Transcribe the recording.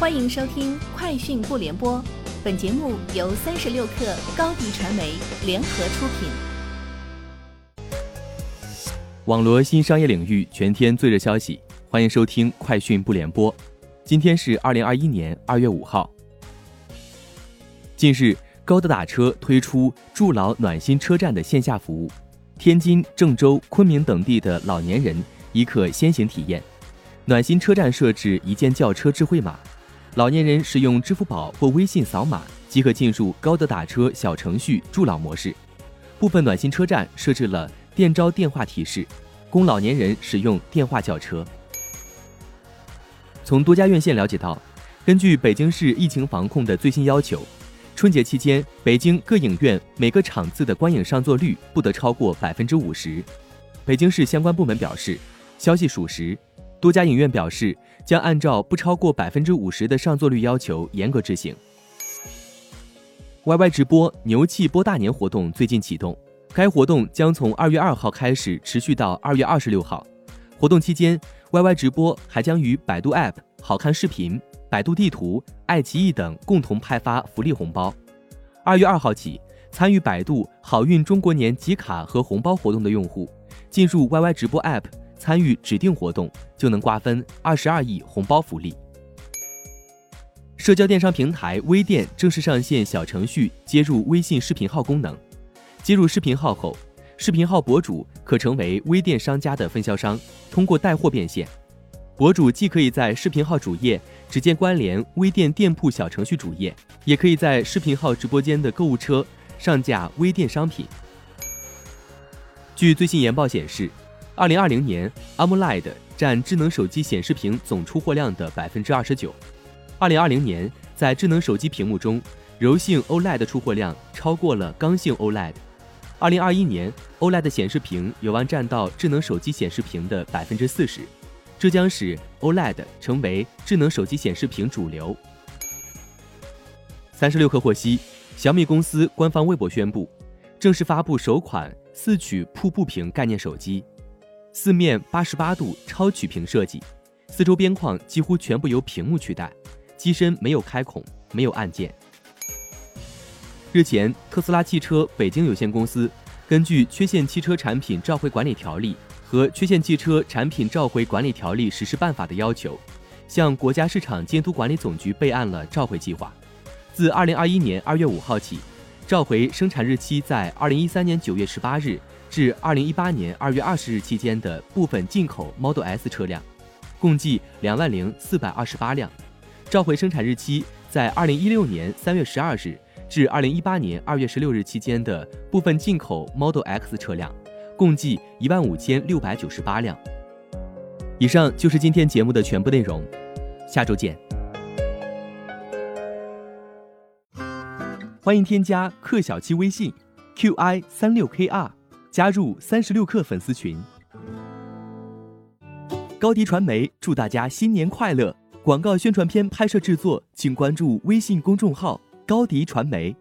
欢迎收听《快讯不联播》，本节目由三十六克高低传媒联合出品。网罗新商业领域全天最热消息，欢迎收听《快讯不联播》。今天是二零二一年二月五号。近日，高德打车推出助老暖心车站的线下服务，天津、郑州、昆明等地的老年人已可先行体验。暖心车站设置一键叫车智慧码。老年人使用支付宝或微信扫码即可进入高德打车小程序助老模式。部分暖心车站设置了电招电话提示，供老年人使用电话叫车。从多家院线了解到，根据北京市疫情防控的最新要求，春节期间北京各影院每个场次的观影上座率不得超过百分之五十。北京市相关部门表示，消息属实。多家影院表示，将按照不超过百分之五十的上座率要求严格执行。YY 直播牛气播大年活动最近启动，该活动将从二月二号开始持续到二月二十六号。活动期间，YY 直播还将与百度 App、好看视频、百度地图、爱奇艺等共同派发福利红包。二月二号起，参与百度好运中国年集卡和红包活动的用户，进入 YY 直播 App。参与指定活动就能瓜分二十二亿红包福利。社交电商平台微店正式上线小程序接入微信视频号功能。接入视频号后，视频号博主可成为微店商家的分销商，通过带货变现。博主既可以在视频号主页直接关联微店店铺小程序主页，也可以在视频号直播间的购物车上架微店商品。据最新研报显示。二零二零年，AMOLED 占智能手机显示屏总出货量的百分之二十九。二零二零年，在智能手机屏幕中，柔性 OLED 出货量超过了刚性 OLED。二零二一年，OLED 显示屏有望占到智能手机显示屏的百分之四十，这将使 OLED 成为智能手机显示屏主流。三十六氪获悉，小米公司官方微博宣布，正式发布首款四曲瀑布屏概念手机。四面八十八度超曲屏设计，四周边框几乎全部由屏幕取代，机身没有开孔，没有按键。日前，特斯拉汽车北京有限公司根据《缺陷汽车产品召回管理条例》和《缺陷汽车产品召回管理条例实施办法》的要求，向国家市场监督管理总局备案了召回计划。自二零二一年二月五号起，召回生产日期在二零一三年九月十八日。至二零一八年二月二十日期间的部分进口 Model S 车辆，共计两万零四百二十八辆；召回生产日期在二零一六年三月十二日至二零一八年二月十六日期间的部分进口 Model X 车辆，共计一万五千六百九十八辆。以上就是今天节目的全部内容，下周见。欢迎添加克小七微信：qi 三六 kr。加入三十六氪粉丝群。高迪传媒祝大家新年快乐！广告宣传片拍摄制作，请关注微信公众号高迪传媒。